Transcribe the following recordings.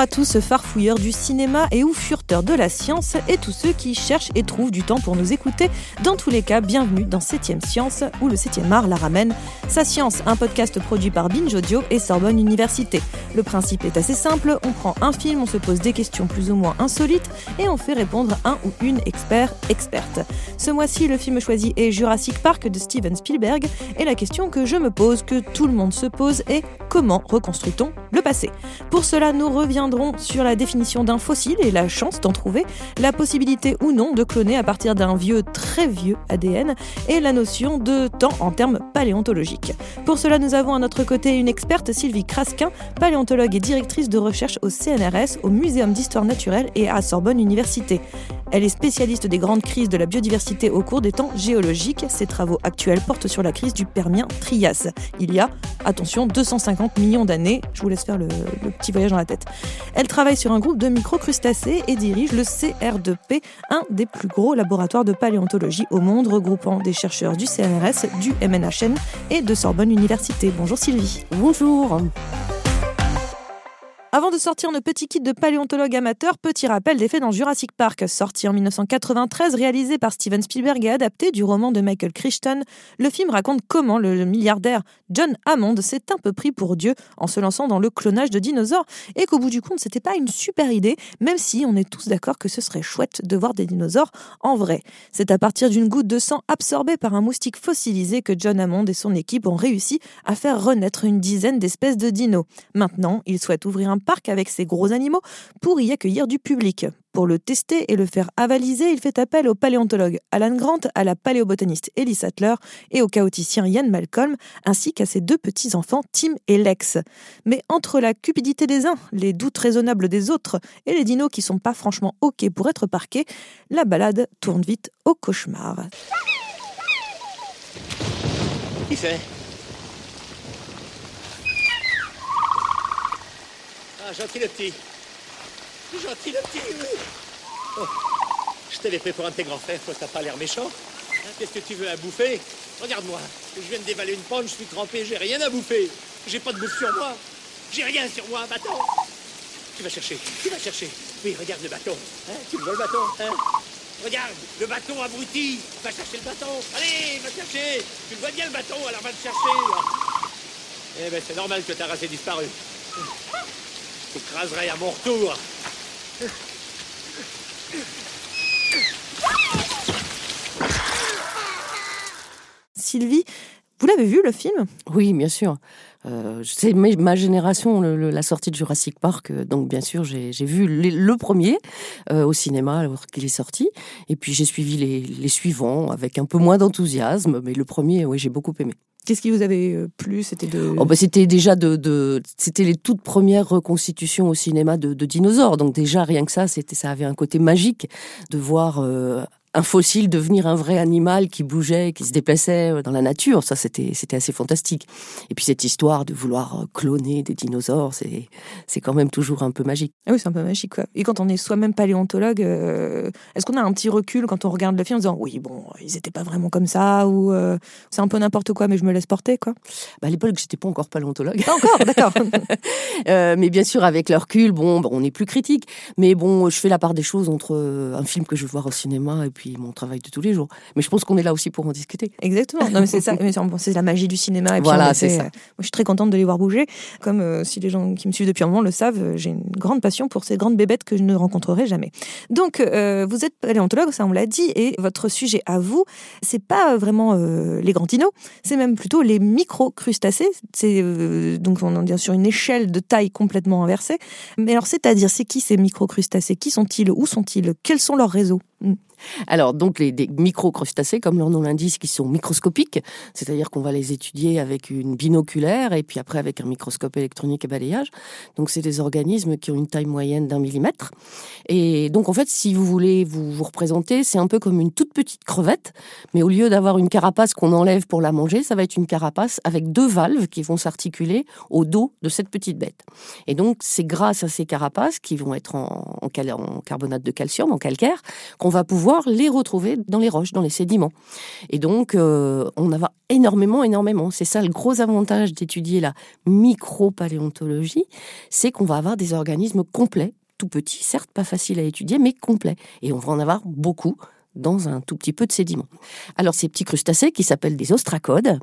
À tous, farfouilleurs du cinéma et ou furteurs de la science et tous ceux qui cherchent et trouvent du temps pour nous écouter. Dans tous les cas, bienvenue dans 7ème Science, où le 7ème art la ramène. Sa Science, un podcast produit par Binge Audio et Sorbonne Université. Le principe est assez simple, on prend un film, on se pose des questions plus ou moins insolites et on fait répondre un ou une expert, experte. Ce mois-ci, le film choisi est Jurassic Park de Steven Spielberg et la question que je me pose, que tout le monde se pose est comment reconstruit-on le passé? Pour cela, nous reviendrons sur la définition d'un fossile et la chance d'en trouver, la possibilité ou non de cloner à partir d'un vieux, très vieux ADN et la notion de temps en termes paléontologiques. Pour cela, nous avons à notre côté une experte, Sylvie Crasquin, paléontologue et directrice de recherche au CNRS, au Muséum d'histoire naturelle et à Sorbonne Université. Elle est spécialiste des grandes crises de la biodiversité au cours des temps géologiques. Ses travaux actuels portent sur la crise du Permien-Trias. Il y a, attention, 250 millions d'années. Je vous laisse faire le, le, petit voyage dans la tête. Elle travaille sur un groupe de microcrustacés et dirige le CR2P, un des plus gros laboratoires de paléontologie au monde, regroupant des chercheurs du CNRS, du MNHN et de Sorbonne Université. Bonjour Sylvie. Bonjour. Avant de sortir nos petits kits de paléontologue amateur, petit rappel des faits dans Jurassic Park, sorti en 1993, réalisé par Steven Spielberg et adapté du roman de Michael Crichton. Le film raconte comment le milliardaire John Hammond s'est un peu pris pour Dieu en se lançant dans le clonage de dinosaures et qu'au bout du compte, c'était pas une super idée, même si on est tous d'accord que ce serait chouette de voir des dinosaures en vrai. C'est à partir d'une goutte de sang absorbée par un moustique fossilisé que John Hammond et son équipe ont réussi à faire renaître une dizaine d'espèces de dinos. Maintenant, il souhaite ouvrir un parc avec ses gros animaux pour y accueillir du public. Pour le tester et le faire avaliser, il fait appel au paléontologue Alan Grant, à la paléobotaniste Ellie Sattler et au chaoticien Ian Malcolm, ainsi qu'à ses deux petits-enfants Tim et Lex. Mais entre la cupidité des uns, les doutes raisonnables des autres et les dinos qui sont pas franchement OK pour être parqués, la balade tourne vite au cauchemar. Ah, gentil le petit. Gentil le petit. Oh. Je t'avais pris pour un de tes grands frères, toi t'as pas l'air méchant. Hein, Qu'est-ce que tu veux à bouffer? Regarde-moi, je viens de dévaler une pente, je suis trempé, j'ai rien à bouffer. J'ai pas de bouffe sur moi. J'ai rien sur moi, bâton. Tu vas chercher, tu vas chercher. Oui, regarde le bâton. Hein, tu vois le bâton hein? Regarde, le bâton abruti. Va chercher le bâton. Allez, va chercher. Tu le vois bien le bâton, alors va le chercher. Eh ben c'est normal que ta race ait disparu. T'écraserai à mon retour. Sylvie, vous l'avez vu le film? Oui, bien sûr. Euh, c'est ma génération, le, le, la sortie de Jurassic Park. euh, Donc, bien sûr, j'ai vu les- le premier euh, au cinéma alors qu'il est sorti. Et puis, j'ai suivi les, les suivants avec un peu moins d'enthousiasme. Mais le premier, oui, j'ai beaucoup aimé. Qu'est-ce qui vous avait euh, plu? Oh, bah, c'était déjà de, c'était les toutes premières reconstitutions au cinéma de, de dinosaures. Donc déjà rien que ça, c'était ça avait un côté magique de voir euh, un fossile devenir un vrai animal qui bougeait, qui se déplaçait euh, dans la nature. Ça c'était c'était assez fantastique. Et puis cette histoire de vouloir euh, cloner des dinosaures, c'est c'est quand même toujours un peu magique. Ah oui, c'est un peu magique. Quoi. Et quand on est soi-même paléontologue, euh, est-ce qu'on a un petit recul quand on regarde le film en disant oui, bon, ils n'étaient pas vraiment comme ça ou euh, c'est un peu n'importe quoi, mais je me laisse porter, quoi? Bah, à l'époque, j'étais pas encore paléontologue. Pas encore, d'accord. Euh, mais bien sûr, avec le recul, bon, on est plus critique. Mais bon, je fais la part des choses entre un film que je veux voir au cinéma et puis mon travail de tous les jours. Mais je pense qu'on est là aussi pour en discuter. Exactement. Non, mais c'est ça. Mais c'est la magie du cinéma. Et puis, Voilà, en c'est ça. euh, moi, je suis très contente de les voir bouger. Comme euh, si les gens qui me suivent depuis un moment le savent, euh, j'ai une grande passion pour ces grandes bébêtes que je ne rencontrerai jamais. Donc, euh, vous êtes paléontologue, ça on l'a dit, et votre sujet à vous, c'est pas vraiment euh, les grands dinos, c'est même plutôt les micro-crustacés. C'est donc on est sur une échelle de taille complètement inversée. Mais alors, c'est-à-dire, c'est qui ces micro-crustacés? Qui sont-ils? Où sont-ils? Quels sont leurs réseaux? Hmm. Alors, donc, les des microcrustacés, comme leur nom l'indique, qui sont microscopiques, c'est-à-dire qu'on va les étudier avec une binoculaire et puis après avec un microscope électronique et balayage. Donc, c'est des organismes qui ont une taille moyenne d'un millimètre. Et donc, en fait, si vous voulez vous, vous représenter, c'est un peu comme une toute petite crevette, mais au lieu d'avoir une carapace qu'on enlève pour la manger, ça va être une carapace avec deux valves qui vont s'articuler au dos de cette petite bête. Et donc, c'est grâce à ces carapaces qui vont être en, en carbonate de calcium, en calcaire, qu'on va pouvoir les retrouver dans les roches, dans les sédiments. Et donc, euh, on en a énormément, énormément. C'est ça le gros avantage d'étudier la micropaléontologie, c'est qu'on va avoir des organismes complets, tout petits, certes pas faciles à étudier, mais complets. Et on va en avoir beaucoup dans un tout petit peu de sédiments. Alors ces petits crustacés qui s'appellent des ostracodes,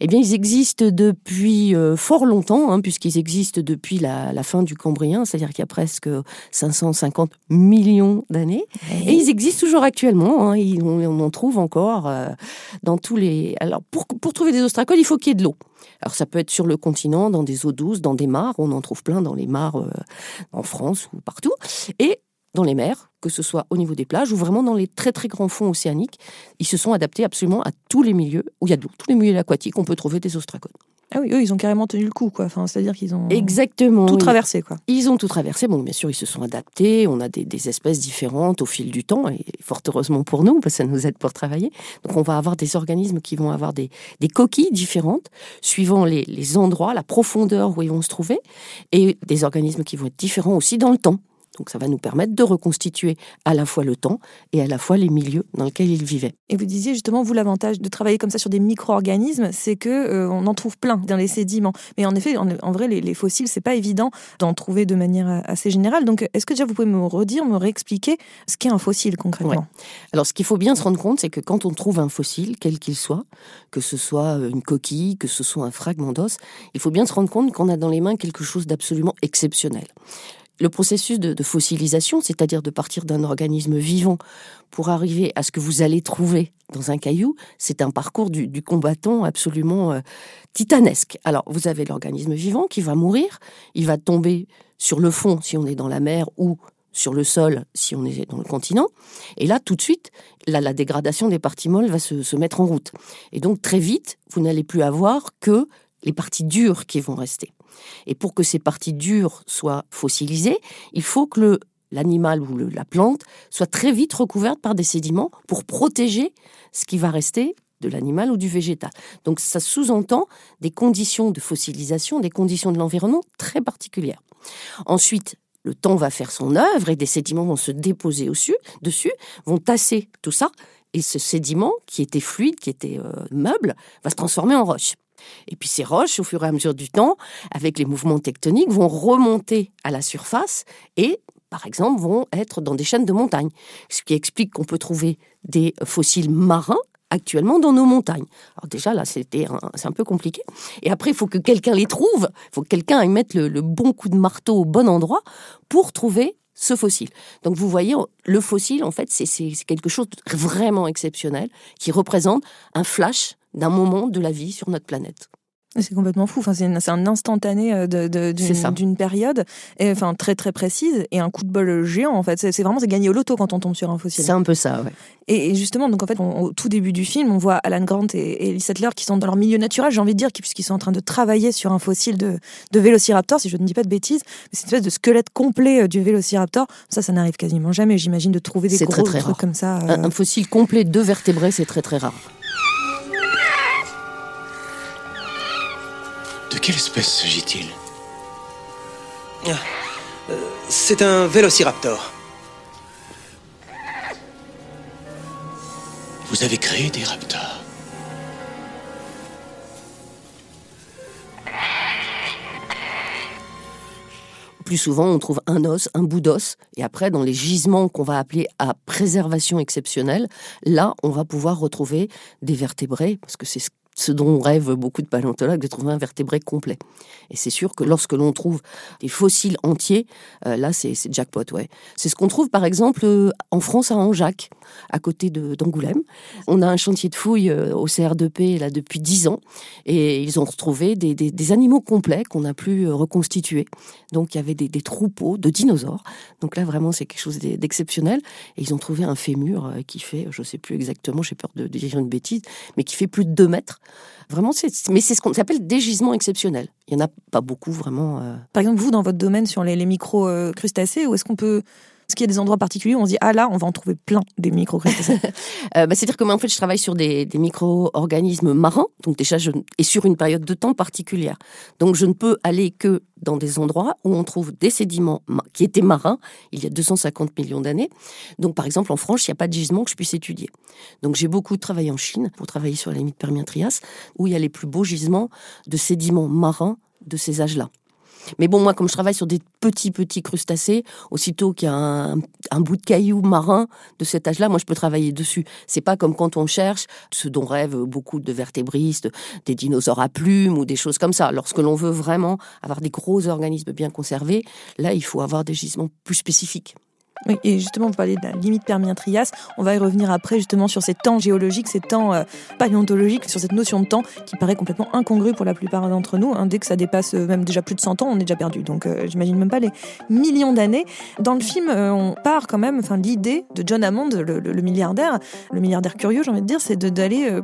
eh bien ils existent depuis euh, fort longtemps, hein, puisqu'ils existent depuis la, fin du Cambrien, c'est-à-dire qu'il y a presque 550 millions d'années, et ils existent toujours actuellement. Hein, on, en trouve encore euh, dans tous les. Alors pour, pour trouver des ostracodes, il faut qu'il y ait de l'eau. Alors ça peut être sur le continent, dans des eaux douces, dans des mares. On en trouve plein dans les mares euh, en France ou partout. Et dans les mers, que ce soit au niveau des plages ou vraiment dans les très très grands fonds océaniques. Ils se sont adaptés absolument à tous les milieux où il y a de l'eau, tous les milieux aquatiques, on peut trouver des ostracodes. Ah oui, eux, ils ont carrément tenu le coup, quoi. Enfin, c'est-à-dire qu'ils ont exactement tout traversé, quoi. Ils ont tout traversé. Bon, bien sûr, ils se sont adaptés. On a des, espèces différentes au fil du temps, et fort heureusement pour nous, parce que ça nous aide pour travailler. Donc, on va avoir des organismes qui vont avoir des, coquilles différentes, suivant les, les endroits, la profondeur où ils vont se trouver, et des organismes qui vont être différents aussi dans le temps. Donc ça va nous permettre de reconstituer à la fois le temps et à la fois les milieux dans lesquels ils vivaient. Et vous disiez justement, vous, l'avantage de travailler comme ça sur des micro-organismes, c'est que euh, on en trouve plein dans les sédiments. Mais en effet, en, vrai, les, fossiles, c'est pas évident d'en trouver de manière assez générale. Donc, est-ce que déjà vous pouvez me redire, me réexpliquer ce qu'est un fossile concrètement? Alors, ce qu'il faut bien se rendre compte, c'est que quand on trouve un fossile, quel qu'il soit, que ce soit euh, une coquille, que ce soit un fragment d'os, il faut bien se rendre compte qu'on a dans les mains quelque chose d'absolument exceptionnel. Le processus de, fossilisation, c'est-à-dire de partir d'un organisme vivant pour arriver à ce que vous allez trouver dans un caillou, c'est un parcours du, combattant absolument euh, titanesque. Alors, vous avez l'organisme vivant qui va mourir, il va tomber sur le fond si on est dans la mer ou sur le sol si on est dans le continent. Et là, tout de suite, la dégradation des parties molles va se mettre en route. Et donc, très vite, vous n'allez plus avoir que les parties dures qui vont rester. Et pour que ces parties dures soient fossilisées, il faut que l'animal ou la plante soit très vite recouverte par des sédiments pour protéger ce qui va rester de l'animal ou du végétal. Donc ça sous-entend des conditions de fossilisation, des conditions de l'environnement très particulières. Ensuite, le temps va faire son œuvre et des sédiments vont se déposer dessus, dessus vont tasser tout ça, et ce sédiment, qui était fluide, qui était euh, meuble, va se transformer en roche. Et puis ces roches, au fur et à mesure du temps, avec les mouvements tectoniques, vont remonter à la surface et par exemple, vont être dans des chaînes de montagnes, ce qui explique qu'on peut trouver des fossiles marins actuellement dans nos montagnes. Alors déjà là, c'était c'est un peu compliqué. Et après, il faut que quelqu'un les trouve, il faut que quelqu'un y mette le, le, bon coup de marteau au bon endroit pour trouver ce fossile. Donc vous voyez, le fossile, en fait, c'est quelque chose de vraiment exceptionnel qui représente un flash d'un moment de la vie sur notre planète. C'est complètement fou. Enfin, c'est un instantané euh, d'une période, et, enfin très très précise, et un coup de bol géant. En fait, c'est vraiment c'est gagner au loto quand on tombe sur un fossile. C'est un peu ça, ouais. Et, justement, donc en fait, au tout début du film, on voit Alan Grant et, Sattler qui sont dans leur milieu naturel, j'ai envie de dire, puisqu'ils sont en train de travailler sur un fossile de, de Vélociraptor, si je ne dis pas de bêtises. C'est une espèce de squelette complet euh, du Vélociraptor. Ça, ça n'arrive quasiment jamais, j'imagine, de trouver des gros très, très trucs comme ça. Un, un fossile complet de vertébrés, c'est très très rare. De quelle espèce s'agit-il ah, euh, C'est un vélociraptor. Vous avez créé des raptors plus souvent, on trouve un os, un bout d'os, et après, dans les gisements qu'on va appeler à préservation exceptionnelle, là, on va pouvoir retrouver des vertébrés, parce que c'est ce ce dont rêvent beaucoup de paléontologues, de trouver un vertébré complet. Et c'est sûr que lorsque l'on trouve des fossiles entiers, euh, là, c'est jackpot, ouais. C'est ce qu'on trouve, par exemple, euh, en France, à Anjac, à côté d'Angoulême. On a un chantier de fouilles euh, au CR2P, là, depuis dix ans, et ils ont retrouvé des, animaux complets qu'on a pu reconstituer. Donc, il y avait des, troupeaux de dinosaures. Donc là, vraiment, c'est quelque chose d'exceptionnel. Et ils ont trouvé un fémur qui fait, je ne sais plus exactement, j'ai peur de dire une bêtise, mais qui fait plus de 2 mètres. Vraiment, mais c'est ce qu'on appelle des gisements exceptionnels. Il n'y en a pas beaucoup vraiment. Euh. Par exemple, vous, dans votre domaine sur les, micro-crustacés, où est-ce qu'on peut Est-ce qu'il y a des endroits particuliers où on se dit ah là on va en trouver plein des microcrustacés euh, bah, C'est-à-dire que moi en fait je travaille sur des, des micro-organismes marins, donc déjà je, et sur une période de temps particulière. Donc je ne peux aller que dans des endroits où on trouve des sédiments qui étaient marins il y a 250 millions d'années. Donc par exemple en France il n'y a pas de gisement que je puisse étudier. Donc j'ai beaucoup travaillé en Chine pour travailler sur la limite Permien-Trias où il y a les plus beaux gisements de sédiments marins de ces âges-là. Mais bon, moi, comme je travaille sur des petits, petits crustacés, aussitôt qu'il y a un, bout de caillou marin de cet âge-là, moi, je peux travailler dessus. C'est pas comme quand on cherche ce dont rêvent beaucoup de vertébristes, des dinosaures à plumes ou des choses comme ça. Lorsque l'on veut vraiment avoir des gros organismes bien conservés, là, il faut avoir des gisements plus spécifiques. Et justement, vous parlez de la limite Permien-Trias. On va y revenir après, justement, sur ces temps géologiques, ces temps euh, paléontologiques, sur cette notion de temps qui paraît complètement incongrue pour la plupart d'entre nous. Hein. Dès que ça dépasse euh, même déjà plus de 100 ans, on est déjà perdu. Donc, euh, j'imagine même pas les millions d'années. Dans le film, on part quand même, enfin, l'idée de John Hammond, le, milliardaire, le milliardaire curieux, j'ai envie de dire, c'est d'aller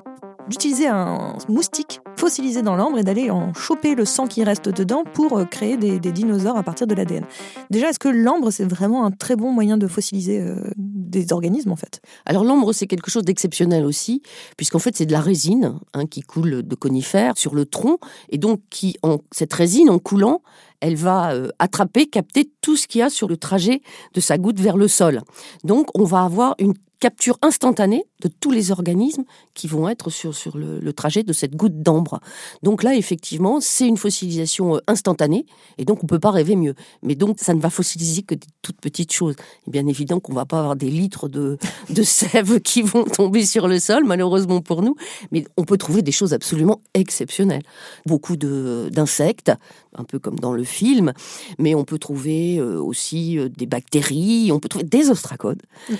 d'utiliser un moustique fossilisé dans l'ambre et d'aller en choper le sang qui reste dedans pour euh, créer des, dinosaures à partir de l'ADN. Déjà, est-ce que l'ambre, c'est vraiment un très bon moyen de fossiliser euh, des organismes, en fait? Alors, l'ambre, c'est quelque chose d'exceptionnel aussi, puisqu'en fait, c'est de la résine hein, qui coule de conifères sur le tronc, et donc qui, en, cette résine, en coulant, elle va euh, attraper, capter tout ce qu'il y a sur le trajet de sa goutte vers le sol. Donc, on va avoir une capture instantanée de tous les organismes qui vont être sur, sur le, trajet de cette goutte d'ambre. Donc là, effectivement, c'est une fossilisation euh, instantanée, et donc on ne peut pas rêver mieux. Mais donc, ça ne va fossiliser que des toutes petites choses. Et bien évident qu'on ne va pas avoir des litres de, de sève qui vont tomber sur le sol, malheureusement pour nous, mais on peut trouver des choses absolument exceptionnelles. Beaucoup d'insectes, un peu comme dans le film, mais on peut trouver euh, aussi euh, des bactéries, on peut trouver des ostracodes, mmh.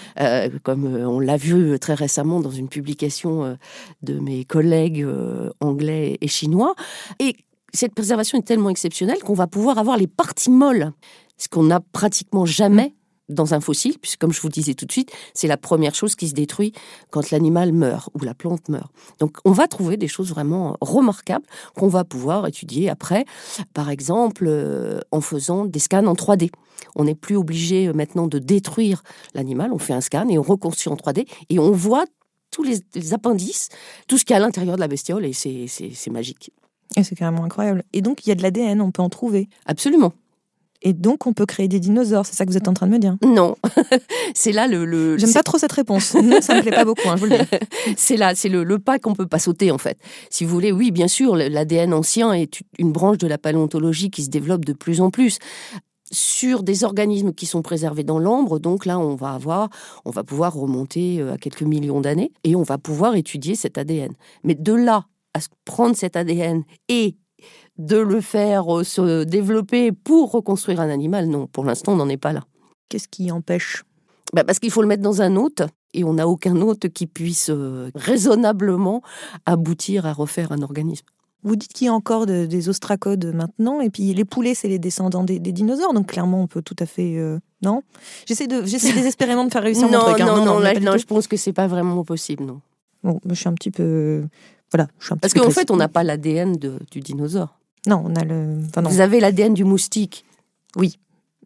comme on l'a vu très récemment dans une publication euh, de mes collègues euh, anglais et chinois. Et cette préservation est tellement exceptionnelle qu'on va pouvoir avoir les parties molles, ce qu'on n'a pratiquement jamais dans un fossile, puisque comme je vous disais tout de suite, c'est la première chose qui se détruit quand l'animal meurt ou la plante meurt. Donc on va trouver des choses vraiment remarquables qu'on va pouvoir étudier après, par exemple euh, en faisant des scans en 3D. On n'est plus obligé euh, maintenant de détruire l'animal, on fait un scan et on reconstruit en 3D et on voit tous les, appendices, tout ce qu'il y a à l'intérieur de la bestiole et c'est magique. Et c'est carrément incroyable. Et donc il y a de l'ADN, on peut en trouver. Absolument. Et donc, on peut créer des dinosaures, c'est ça que vous êtes en train de me dire? Non, c'est là le. J'aime pas trop cette réponse. Non, ça me plaît pas beaucoup. Hein, c'est là, c'est le, le, pas qu'on peut pas sauter en fait. Si vous voulez, oui, bien sûr, l'ADN ancien est une branche de la paléontologie qui se développe de plus en plus sur des organismes qui sont préservés dans l'ambre. Donc là, on va avoir, on va pouvoir remonter euh, à quelques millions d'années et on va pouvoir étudier cet ADN. Mais de là à prendre cet ADN et de le faire euh, se développer pour reconstruire un animal, non, pour l'instant, on n'en est pas là. Qu'est-ce qui empêche? Bah Parce qu'il faut le mettre dans un hôte, et on n'a aucun hôte qui puisse euh, raisonnablement aboutir à refaire un organisme. Vous dites qu'il y a encore des ostracodes maintenant, et puis les poulets, c'est les descendants des, dinosaures, donc clairement, on peut tout à fait. Euh, non? J'essaie désespérément de faire réussir non, mon truc. Hein. Non, non, non, je pense que c'est pas vraiment possible, non. Bon, je suis un petit peu. Voilà, je suis un Parce qu'en fait, on n'a pas l'ADN du dinosaure. Non, on a le. Vous avez l'ADN du moustique. Oui.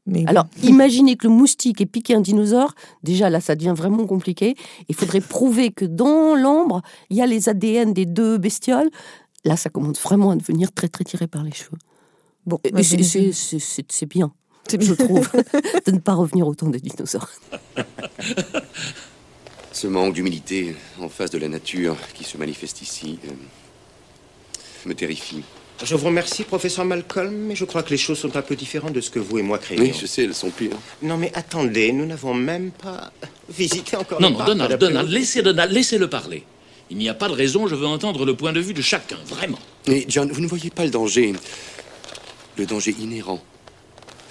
Mais... Alors, imaginez que le moustique ait piqué un dinosaure. Déjà, là, ça devient vraiment compliqué. Il faudrait prouver que dans l'ambre, il y a les ADN des deux bestioles. Là, ça commence vraiment à devenir très, très tiré par les cheveux. Bon, c'est bien, je trouve, de ne pas revenir au temps des dinosaures. Ce manque d'humilité en face de la nature qui se manifeste ici euh, me terrifie. Je vous remercie, professeur Malcolm, mais je crois que les choses sont un peu différentes de ce que vous et moi créons. Oui, je sais, elles sont pires. Non, mais attendez, nous n'avons même pas visité encore. Non, non, Donald, Donald, laissez Donald, laissez-le parler. Il n'y a pas de raison, je veux entendre le point de vue de chacun, vraiment. Mais John, vous ne voyez pas le danger, le danger inhérent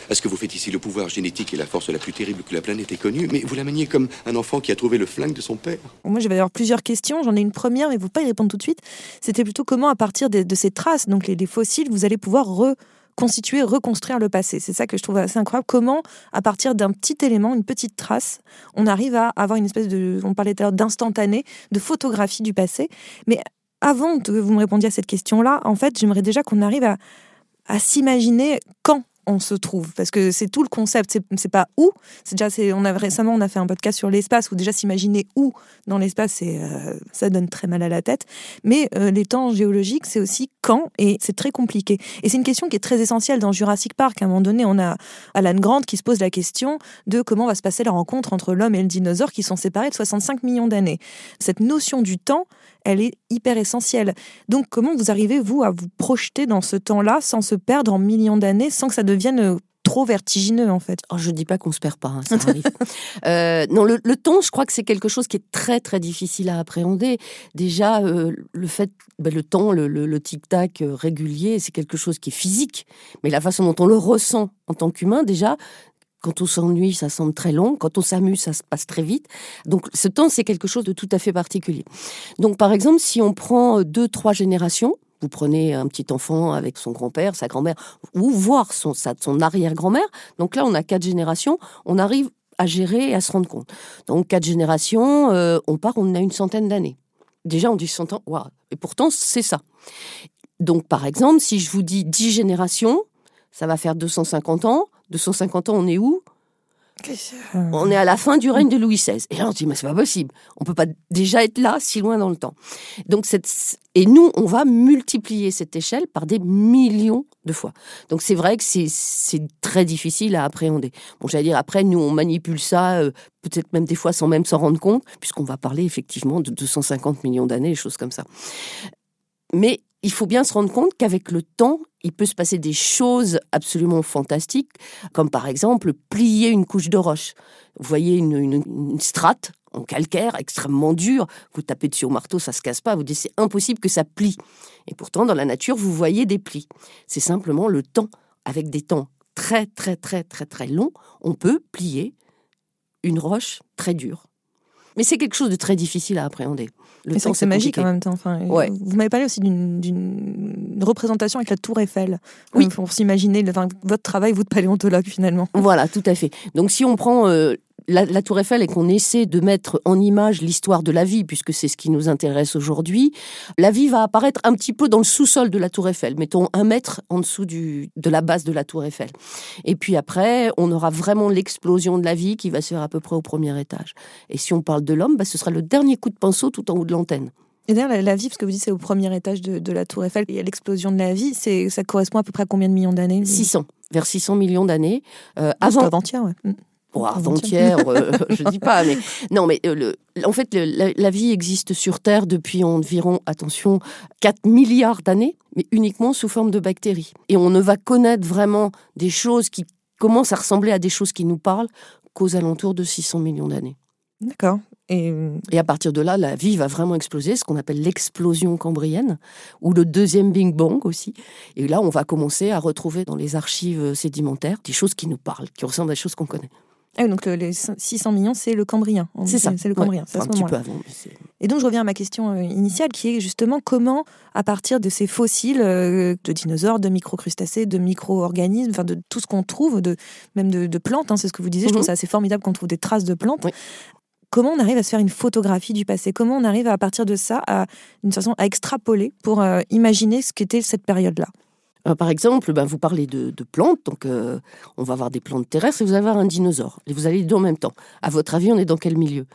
à ce que vous faites ici. Le pouvoir génétique est la force la plus terrible que la planète ait connue, mais vous la maniez comme un enfant qui a trouvé le flingue de son père. Moi, je vais avoir plusieurs questions. J'en ai une première, mais vous ne pas y répondre tout de suite. C'était plutôt comment, à partir de, ces traces, donc les, fossiles, vous allez pouvoir reconstituer, reconstruire le passé. C'est ça que je trouve assez incroyable. Comment, à partir d'un petit élément, une petite trace, on arrive à avoir une espèce de, on parlait tout à l'heure d'instantané, de photographie du passé. Mais avant que vous me répondiez à cette question-là, en fait, j'aimerais déjà qu'on arrive à s'imaginer quand on se trouve Parce que c'est tout le concept, c'est, pas où. C'est déjà, on a récemment, on a fait un podcast sur l'espace où déjà s'imaginer où dans l'espace, euh, ça donne très mal à la tête. Mais euh, les temps géologiques, c'est aussi quand, et c'est très compliqué. Et c'est une question qui est très essentielle dans Jurassic Park. À un moment donné, on a Alan Grant qui se pose la question de comment va se passer la rencontre entre l'homme et le dinosaure qui sont séparés de 65 millions d'années. Cette notion du temps, elle est hyper essentielle. Donc comment vous arrivez, vous, à vous projeter dans ce temps-là sans se perdre en millions d'années, sans que ça devienne euh, trop vertigineux en fait? Oh, je dis pas qu'on se perd pas, hein, ça arrive. euh, non, le, le, temps, je crois que c'est quelque chose qui est très très difficile à appréhender. Déjà, euh, le fait, ben, le temps, le, le, le tic-tac euh, régulier, c'est quelque chose qui est physique, mais la façon dont on le ressent en tant qu'humain, déjà, quand on s'ennuie, ça semble très long. Quand on s'amuse, ça se passe très vite. Donc, ce temps, c'est quelque chose de tout à fait particulier. Donc, par exemple, si on prend deux, trois générations, vous prenez un petit enfant avec son grand-père, sa grand-mère, ou voir son, son arrière-grand-mère. Donc là, on a quatre générations. On arrive à gérer et à se rendre compte. Donc, quatre générations, euh, on part, on a une centaine d'années. Déjà, on dit 100 ans, waouh. Et pourtant, c'est ça. Donc, par exemple, si je vous dis 10 générations, ça va faire 250 ans. 250 ans, on est où? On est à la fin du règne de Louis XVI. Et là, on se dit, mais c'est pas possible. On peut pas déjà être là si loin dans le temps. Donc, cette... et nous, on va multiplier cette échelle par des millions de fois. Donc, c'est vrai que c'est très difficile à appréhender. Bon, j'allais dire, après, nous, on manipule ça, euh, peut-être même des fois sans même s'en rendre compte, puisqu'on va parler effectivement de 250 millions d'années, des choses comme ça. Mais il faut bien se rendre compte qu'avec le temps, il peut se passer des choses absolument fantastiques, comme par exemple plier une couche de roche. Vous voyez une, strate en calcaire extrêmement dure, vous tapez dessus au marteau, ça se casse pas, vous dites c'est impossible que ça plie. Et pourtant, dans la nature, vous voyez des plis. C'est simplement le temps. Avec des temps très très très très très longs, on peut plier une roche très dure. Mais c'est quelque chose de très difficile à appréhender. Le temps, c'est magique en même temps. Enfin, ouais. Vous m'avez parlé aussi d'une représentation avec la Tour Eiffel. Oui. Pour s'imaginer enfin, votre travail, vous de paléontologue finalement. Voilà, tout à fait. Donc si on prend euh, la, la, Tour Eiffel et qu'on essaie de mettre en image l'histoire de la vie, puisque c'est ce qui nous intéresse aujourd'hui, la vie va apparaître un petit peu dans le sous-sol de la Tour Eiffel, mettons un mètre en dessous du, de la base de la Tour Eiffel. Et puis après, on aura vraiment l'explosion de la vie qui va se faire à peu près au premier étage. Et si on parle de l'homme, bah, ce sera le dernier coup de pinceau tout en haut de l'antenne. Et d'ailleurs, la, vie, parce que vous dites c'est au premier étage de, de la Tour Eiffel, il y a l'explosion de la vie, ça correspond à peu près à combien de millions d'années 600, vers 600 millions d'années. Euh, avant avant-hier, ouais. Bon, avant-hier, euh, je dis pas, mais non, mais euh, le, en fait, le, la, la, vie existe sur Terre depuis environ, attention, 4 milliards d'années, mais uniquement sous forme de bactéries. Et on ne va connaître vraiment des choses qui commencent à ressembler à des choses qui nous parlent qu'aux alentours de 600 millions d'années. D'accord. Et... Et... à partir de là, la vie va vraiment exploser, ce qu'on appelle l'explosion cambrienne, ou le deuxième Big Bang aussi. Et là, on va commencer à retrouver dans les archives sédimentaires des choses qui nous parlent, qui ressemblent à des choses qu'on connaît. Ah, donc le, les 600 millions, c'est le Cambrien. C'est ça. C'est le Cambrien. Ouais, un petit peu avant. Et donc je reviens à ma question euh, initiale, qui est justement comment, à partir de ces fossiles euh, de dinosaures, de microcrustacés, de micro-organismes, enfin de tout ce qu'on trouve, de même de, de plantes, hein, c'est ce que vous disiez. Mm -hmm. Je trouve ça assez formidable qu'on trouve des traces de plantes. Oui. Comment on arrive à se faire une photographie du passé? Comment on arrive à, à partir de ça, à d'une façon à extrapoler pour euh, imaginer ce qu'était cette période-là? Euh, par exemple, ben, vous parlez de, de plantes, donc euh, on va avoir des plantes terrestres et vous allez avoir un dinosaure. Et vous allez les deux en même temps. À votre avis, on est dans quel milieu?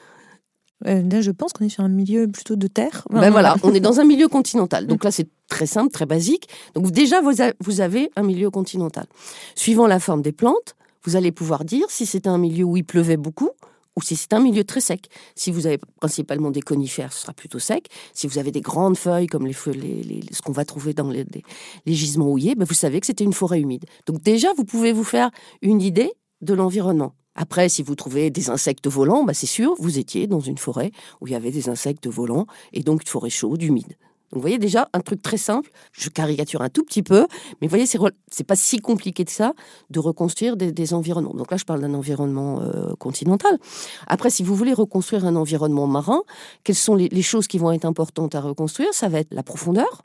Euh, Là, je pense qu'on est sur un milieu plutôt de terre. Ben voilà, on est dans un milieu continental. Donc là, c'est très simple, très basique. Donc déjà, vous, avez un milieu continental. Suivant la forme des plantes, vous allez pouvoir dire si c'est un milieu où il pleuvait beaucoup, ou si c'est un milieu très sec. Si vous avez principalement des conifères, ce sera plutôt sec. Si vous avez des grandes feuilles, comme les les, les, ce qu'on va trouver dans les, les, les gisements houillés, ben vous savez que c'était une forêt humide. Donc déjà, vous pouvez vous faire une idée de l'environnement. Après, si vous trouvez des insectes volants, ben c'est sûr, vous étiez dans une forêt où il y avait des insectes volants, et donc une forêt chaude, humide. Vous voyez déjà un truc très simple. Je caricature un tout petit peu, mais vous voyez, c'est pas si compliqué que ça de reconstruire des, environnements. Donc là, je parle d'un environnement euh, continental. Après, si vous voulez reconstruire un environnement marin, quelles sont les, les choses qui vont être importantes à reconstruire? Ça va être la profondeur,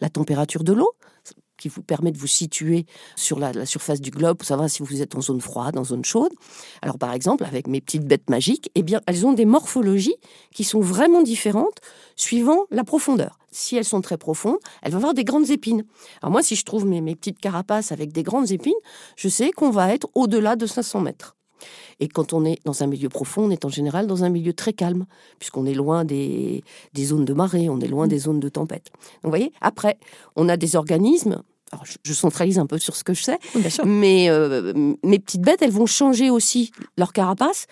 la température de l'eau qui vous permet de vous situer sur la, la, surface du globe pour savoir si vous êtes en zone froide, en zone chaude. Alors par exemple, avec mes petites bêtes magiques, eh bien, elles ont des morphologies qui sont vraiment différentes suivant la profondeur. Si elles sont très profondes, elles vont avoir des grandes épines. Alors moi, si je trouve mes, mes petites carapaces avec des grandes épines, je sais qu'on va être au-delà de 500 mètres. Et quand on est dans un milieu profond, on est en général dans un milieu très calme, puisqu'on est loin des, des, zones de marée, on est loin des zones de tempête. Donc, vous voyez, après, on a des organismes. Alors, je, centralise un peu sur ce que je sais, mais euh, mes petites bêtes, elles vont changer aussi leur carapace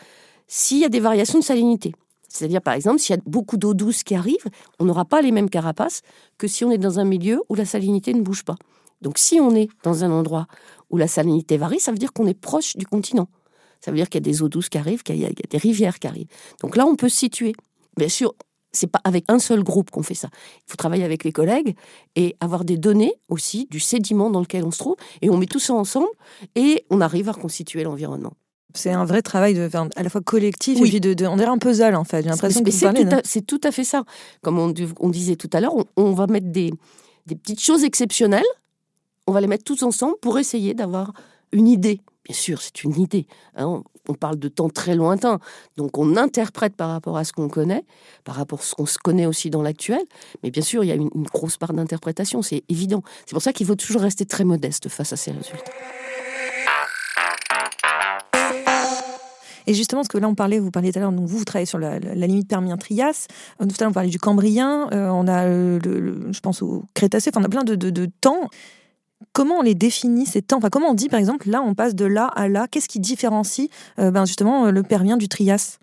s'il y a des variations de salinité. C'est-à-dire, par exemple, s'il y a beaucoup d'eau douce qui arrive, on n'aura pas les mêmes carapaces que si on est dans un milieu où la salinité ne bouge pas. Donc, si on est dans un endroit où la salinité varie, ça veut dire qu'on est proche du continent. Ça veut dire qu'il y a des eaux douces qui arrivent, qu'il y, a des rivières qui arrivent. Donc là, on peut se situer. Bien sûr, c'est pas avec un seul groupe qu'on fait ça. Il faut travailler avec les collègues et avoir des données aussi du sédiment dans lequel on se trouve. Et on met tout ça ensemble et on arrive à reconstituer l'environnement. C'est un vrai travail de, à la fois collectif et puis de, on dirait un puzzle en fait. J'ai l'impression que c'est tout, à fait ça. Comme on, on disait tout à l'heure, on, on, va mettre des, des petites choses exceptionnelles, on va les mettre toutes ensemble pour essayer d'avoir une idée Bien sûr, c'est une idée. Hein. On parle de temps très lointain. Donc on interprète par rapport à ce qu'on connaît, par rapport à ce qu'on se connaît aussi dans l'actuel. Mais bien sûr, il y a une, grosse part d'interprétation, c'est évident. C'est pour ça qu'il faut toujours rester très modeste face à ces résultats. Et justement, ce que là on parlait, vous parliez tout à l'heure, donc vous, vous travaillez sur la, limite Permien-Trias. Euh, tout à l'heure on parlait du Cambrien. Euh, on a, le, je pense au Crétacé. Enfin, on a plein de, temps comment on les définit ces temps? Enfin, Comment on dit, par exemple, là, on passe de là à là? Qu'est-ce qui différencie euh, ben, justement euh, le Permien du Trias?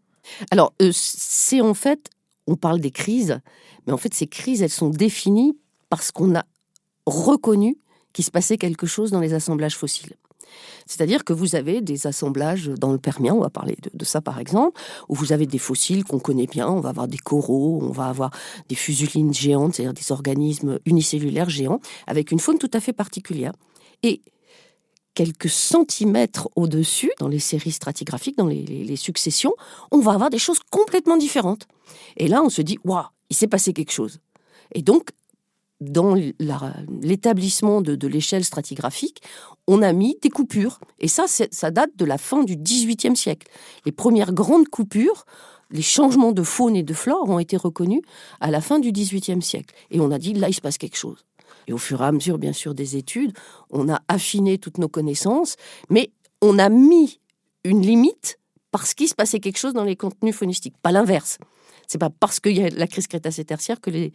Alors, euh, c'est en fait, on parle des crises, mais en fait, ces crises, elles sont définies parce qu'on a reconnu qu'il se passait quelque chose dans les assemblages fossiles. C'est-à-dire que vous avez des assemblages dans le Permien, on va parler de, ça par exemple, où vous avez des fossiles qu'on connaît bien, on va avoir des coraux, on va avoir des fusulines géantes, c'est-à-dire des organismes unicellulaires géants, avec une faune tout à fait particulière. Et quelques centimètres au-dessus, dans les séries stratigraphiques, dans les, successions, on va avoir des choses complètement différentes. Et là, on se dit, waouh, il s'est passé quelque chose. Et donc, dans l'établissement de, l'échelle stratigraphique, on a mis des coupures. Et ça, ça date de la fin du XVIIIe siècle. Les premières grandes coupures, les changements de faune et de flore ont été reconnus à la fin du XVIIIe siècle. Et on a dit, là, il se passe quelque chose. Et au fur et à mesure, bien sûr, des études, on a affiné toutes nos connaissances, mais on a mis une limite parce qu'il se passait quelque chose dans les contenus faunistiques, pas l'inverse. C'est pas parce qu'il y a la crise crétacée tertiaire que les,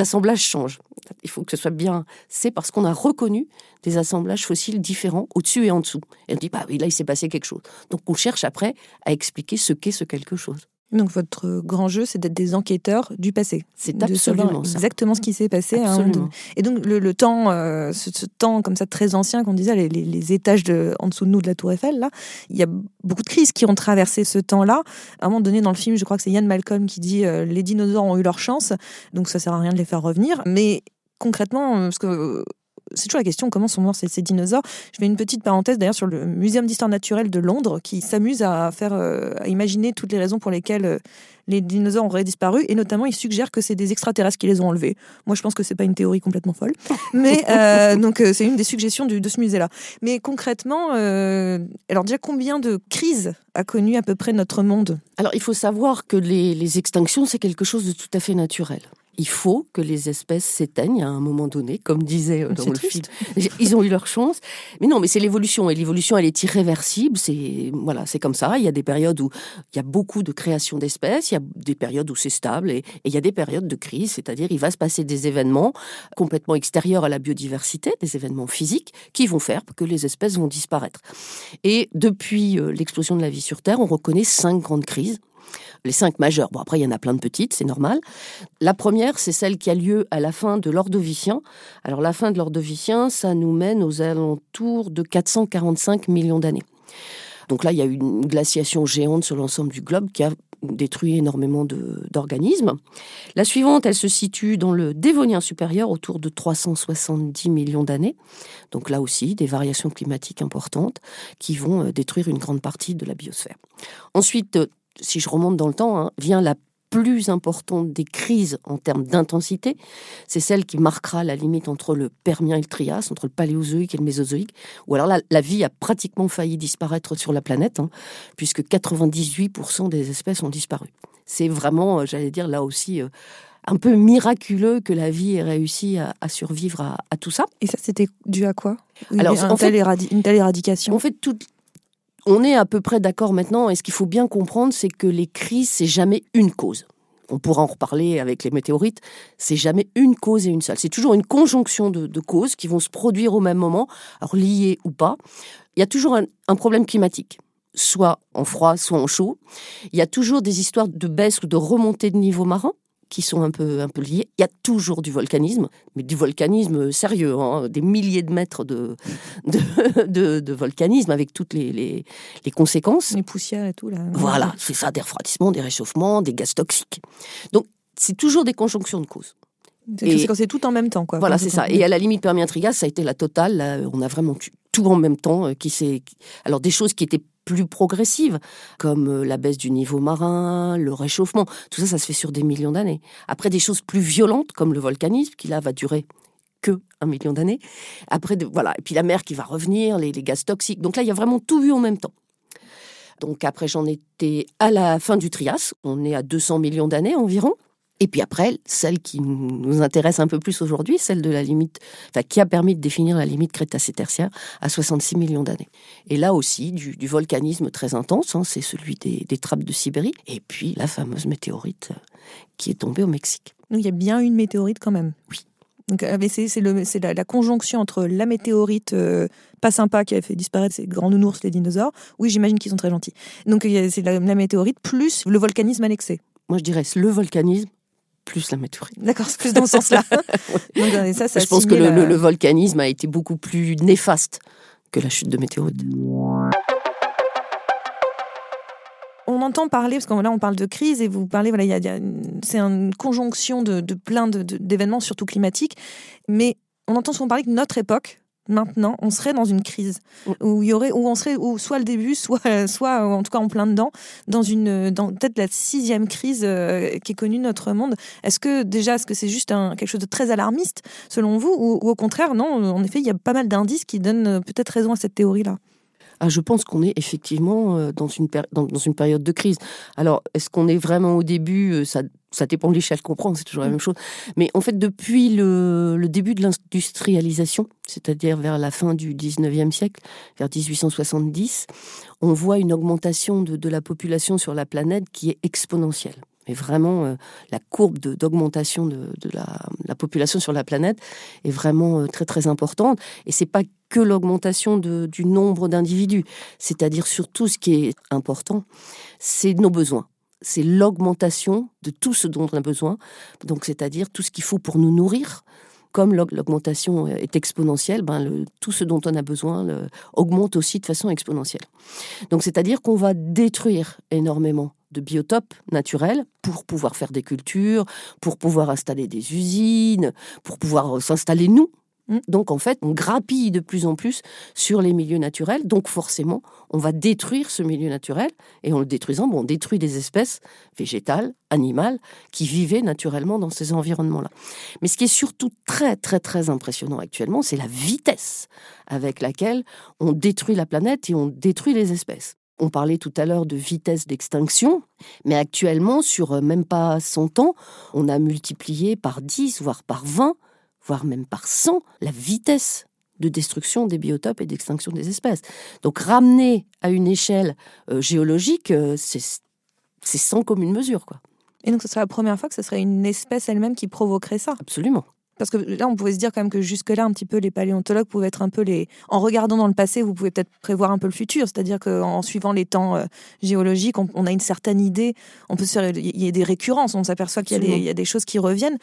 assemblages changent. Il faut que ce soit bien. C'est parce qu'on a reconnu des assemblages fossiles différents au-dessus et en dessous. Et on dit, bah oui, là, il s'est passé quelque chose. Donc, on cherche après à expliquer ce qu'est ce quelque chose. Donc votre grand jeu, c'est d'être des enquêteurs du passé. C'est absolument exactement ce qui s'est passé. Hein, et donc le, temps, euh, ce, temps comme ça très ancien qu'on disait, les, étages de, en dessous de nous de la Tour Eiffel, là, il y a beaucoup de crises qui ont traversé ce temps-là. À un moment donné dans le film, je crois que c'est Ian Malcolm qui dit euh, les dinosaures ont eu leur chance, donc ça sert à rien de les faire revenir. Mais concrètement, parce que c'est toujours la question comment sont morts ces, dinosaures? Je fais une petite parenthèse d'ailleurs sur le Muséum d'histoire naturelle de Londres qui s'amuse à faire, euh, à imaginer toutes les raisons pour lesquelles euh, les dinosaures auraient disparu et notamment ils suggèrent que c'est des extraterrestres qui les ont enlevés. Moi je pense que c'est pas une théorie complètement folle, mais euh, donc c'est une des suggestions de ce musée-là. Mais concrètement, alors déjà combien de crises a connu à peu près notre monde? Alors il faut savoir que les extinctions c'est quelque chose de tout à fait naturel il faut que les espèces s'éteignent à un moment donné, comme disait euh, dans le film. Ils ont eu leur chance. Mais non, mais c'est l'évolution. Et l'évolution, elle est irréversible. C'est, voilà, c'est comme ça. Il y a des périodes où il y a beaucoup de création d'espèces. Il y a des périodes où c'est stable. Et, il y a des périodes de crise. C'est-à-dire, il va se passer des événements complètement extérieurs à la biodiversité, des événements physiques qui vont faire que les espèces vont disparaître. Et depuis euh, l'explosion de la vie sur Terre, on reconnaît cinq grandes crises les cinq majeures. Bon, après, il y en a plein de petites, c'est normal. La première, c'est celle qui a lieu à la fin de l'Ordovicien. Alors, la fin de l'Ordovicien, ça nous mène aux alentours de 445 millions d'années. Donc là, il y a eu une glaciation géante sur l'ensemble du globe qui a détruit énormément d'organismes. La suivante, elle se situe dans le Dévonien supérieur, autour de 370 millions d'années. Donc là aussi, des variations climatiques importantes qui vont euh, détruire une grande partie de la biosphère. Ensuite, si je remonte dans le temps, hein, vient la plus importante des crises en termes d'intensité, c'est celle qui marquera la limite entre le Permien et le Trias, entre le Paléozoïque et le Mésozoïque, où alors là, la vie a pratiquement failli disparaître sur la planète, hein, puisque 98% des espèces ont disparu. C'est vraiment, euh, j'allais dire, là aussi, euh, un peu miraculeux que la vie ait réussi à, survivre à, tout ça. Et ça, c'était dû à quoi? Alors, en fait, une telle éradication? En fait, tout, on est à peu près d'accord maintenant. Et ce qu'il faut bien comprendre, c'est que les crises, c'est jamais une cause. On pourra en reparler avec les météorites. C'est jamais une cause et une seule. C'est toujours une conjonction de, causes qui vont se produire au même moment, alors liées ou pas. Il y a toujours un problème climatique soit en froid, soit en chaud. Il y a toujours des histoires de baisse ou de remontée de niveau marin qui sont un peu, un peu liées. Il y a toujours du volcanisme, mais du volcanisme sérieux, hein. des milliers de mètres de, de, volcanisme avec toutes les, les, conséquences. Les poussières et tout. Là. Voilà, c'est ça, des refroidissements, des réchauffements, des gaz toxiques. Donc, c'est toujours des conjonctions de causes. C'est quand c'est tout en même temps, quoi. Voilà, c'est ça. Et à la limite, Permien-Trigas, ça a été la totale. on a vraiment tout en même temps. Euh, qui s'est... Alors, des choses qui étaient plus progressives, comme euh, la baisse du niveau marin, le réchauffement. Tout ça, ça se fait sur des millions d'années. Après, des choses plus violentes, comme le volcanisme, qui là va durer que un million d'années. Après, voilà. Et puis la mer qui va revenir, les, les gaz toxiques. Donc là, il y a vraiment tout vu en même temps. Donc après, j'en étais à la fin du Trias. On est à 200 millions d'années environ. Et puis après, celle qui nous intéresse un peu plus aujourd'hui, celle de la limite, enfin, qui a permis de définir la limite crétacé-tertiaire à 66 millions d'années. Et là aussi, du, volcanisme très intense, hein, c'est celui des, trappes de Sibérie, et puis la fameuse météorite euh, qui est tombée au Mexique. Donc il y a bien une météorite quand même. Oui. Donc AVC, c'est la, la, conjonction entre la météorite euh, pas sympa qui a fait disparaître ces grands nounours, les dinosaures. Oui, j'imagine qu'ils sont très gentils. Donc c'est la, la météorite plus le volcanisme annexé. Moi, je dirais le volcanisme plus la météorite. D'accord, c'est plus dans ce sens-là. Je pense que le, volcanisme a été beaucoup plus néfaste que la chute de météorites. On entend parler, parce que là on parle de crise et vous parlez, voilà, c'est une conjonction de, de plein d'événements, surtout climatiques, mais on entend souvent parler que notre époque, maintenant, on serait dans une crise où il y aurait, où on serait, soit le début, soit, soit en tout cas en plein dedans, dans une, dans peut-être la sixième crise euh, qui est connue notre monde. Est-ce que déjà, est-ce que c'est juste un, quelque chose de très alarmiste selon vous, ou, ou au contraire, non En effet, il y a pas mal d'indices qui donnent euh, peut-être raison à cette théorie-là. Ah, je pense qu'on est effectivement euh, dans une, dans, une période de crise. Alors, est-ce qu'on est vraiment au début euh, ça, ça dépend de l'échelle qu'on prend, c'est toujours la même chose. Mais en fait, depuis le, début de l'industrialisation, c'est-à-dire vers la fin du 19e siècle, vers 1870, on voit une augmentation de, la population sur la planète qui est exponentielle. Mais vraiment, euh, la courbe d'augmentation de, la, la, population sur la planète est vraiment très très importante. Et c'est pas que l'augmentation du nombre d'individus, c'est-à-dire surtout ce qui est important, c'est nos besoins. C'est l'augmentation de tout ce dont on a besoin, donc c'est-à-dire tout ce qu'il faut pour nous nourrir. Comme l'augmentation est exponentielle, ben tout ce dont on a besoin augmente aussi de façon exponentielle. Donc c'est-à-dire qu'on va détruire énormément de biotopes naturels pour pouvoir faire des cultures, pour pouvoir installer des usines, pour pouvoir s'installer nous. Donc en fait, on grappille de plus en plus sur les milieux naturels. Donc forcément, on va détruire ce milieu naturel. Et en le détruisant, on détruit des espèces végétales, animales, qui vivaient naturellement dans ces environnements-là. Mais ce qui est surtout très très très impressionnant actuellement, c'est la vitesse avec laquelle on détruit la planète et on détruit les espèces. On parlait tout à l'heure de vitesse d'extinction, mais actuellement, sur euh, même pas 100 ans, on a multiplié par 10, voire par 20 voire même par 100, la vitesse de destruction des biotopes et d'extinction des espèces. Donc ramener à une échelle euh, géologique, euh, c'est sans commune mesure. Quoi. Et donc ce serait la première fois que ce serait une espèce elle-même qui provoquerait ça? Absolument. Parce que là, on pouvait se dire quand même que jusque-là, un petit peu, les paléontologues pouvaient être un peu les. En regardant dans le passé, vous pouvez peut-être prévoir un peu le futur. C'est-à-dire qu'en suivant les temps euh, géologiques, on, a une certaine idée. On peut se... Il y a des récurrences. On s'aperçoit qu'il y, y, a des choses qui reviennent.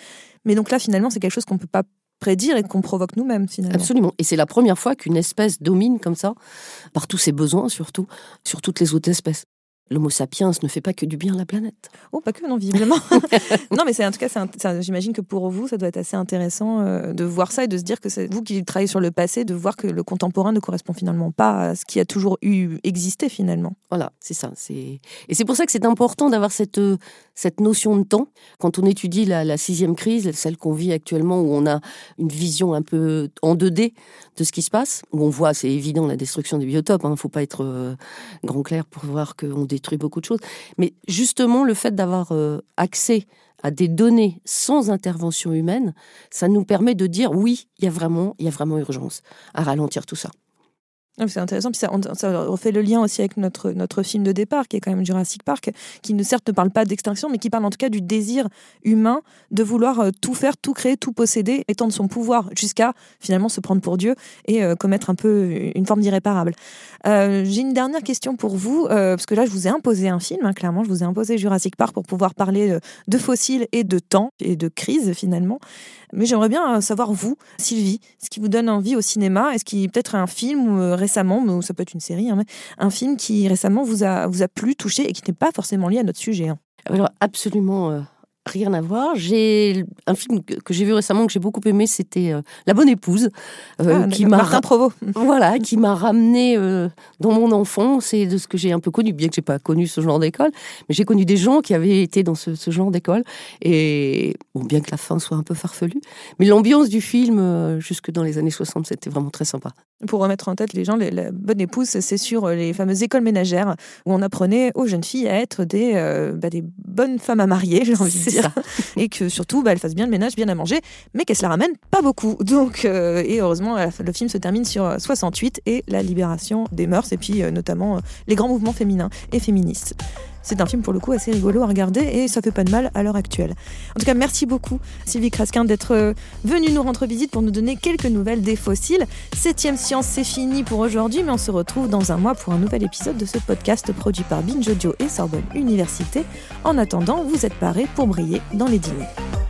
Mais donc là, finalement, c'est quelque chose qu'on ne peut pas prédire et qu'on provoque nous-mêmes finalement. Absolument. Et c'est la première fois qu'une espèce domine comme ça, par tous ses besoins surtout, sur toutes les autres espèces l'Homo sapiens ne fait pas que du bien à la planète. Oh, pas que, non, visiblement. non, mais c'est en tout cas, j'imagine que pour vous, ça doit être assez intéressant euh, de voir ça et de se dire que c'est vous qui travaillez sur le passé, de voir que le contemporain ne correspond finalement pas à ce qui a toujours eu existé finalement. Voilà, c'est ça. Et c'est pour ça que c'est important d'avoir cette, euh, cette notion de temps. Quand on étudie la, sixième crise, celle qu'on vit actuellement, où on a une vision un peu en 2D de ce qui se passe, où on voit, c'est évident, la destruction des biotopes. Il hein. ne faut pas être euh, grand clair pour voir qu'on détruit beaucoup de choses. Mais justement, le fait d'avoir euh, accès à des données sans intervention humaine, ça nous permet de dire oui, il y a vraiment, il y a vraiment urgence à ralentir tout ça. Ah, c'est intéressant, puis ça, refait le lien aussi avec notre, notre film de départ, qui est quand même Jurassic Park, qui ne certes ne parle pas d'extinction, mais qui parle en tout cas du désir humain de vouloir euh, tout faire, tout créer, tout posséder, étendre son pouvoir jusqu'à finalement se prendre pour Dieu et euh, commettre un peu une forme d'irréparable. Euh, j'ai une dernière question pour vous, parce que là je vous ai imposé un film, hein, clairement, je vous ai imposé Jurassic Park pour pouvoir parler de fossiles et de temps et de crise finalement. Mais j'aimerais bien savoir, vous, Sylvie, ce qui vous donne envie au cinéma, est-ce qu'il peut-être un film récemment, ou ça peut être une série, hein, un film qui récemment vous a, vous a plu, touché et qui n'est pas forcément lié à notre sujet hein. Alors absolument euh, rien à voir. J'ai un film que j'ai vu récemment que j'ai beaucoup aimé, c'était euh, La bonne épouse, euh, ah, qui m'a voilà, qui m'a ramené euh, dans mon enfance et de ce que j'ai un peu connu, bien que j'ai pas connu ce genre d'école, mais j'ai connu des gens qui avaient été dans ce, genre d'école et bon, bien que la fin soit un peu farfelue, mais l'ambiance du film jusque dans les années 60, c'était vraiment très sympa. Pour remettre en tête les gens, La bonne épouse, c'est sur les fameuses écoles ménagères où on apprenait aux jeunes filles à être des, bah, des bonnes femmes à marier, j'ai envie de dire et que surtout, bah, elle fasse bien le ménage, bien à manger, mais qu'elle se la ramène pas beaucoup. Donc, euh, et heureusement, le film se termine sur 68 euh, et la libération des mœurs, et puis euh, notamment les grands mouvements féminins et féministes. C'est un film pour le coup assez rigolo à regarder et ça fait pas de mal à l'heure actuelle. En tout cas, merci beaucoup Sylvie Crasquin d'être venue nous rendre visite pour nous donner quelques nouvelles des fossiles. Septième science, c'est fini pour aujourd'hui, mais on se retrouve dans un mois pour un nouvel épisode de ce podcast produit par Binge Audio et Sorbonne Université. En attendant, vous êtes parés pour briller dans les dîners.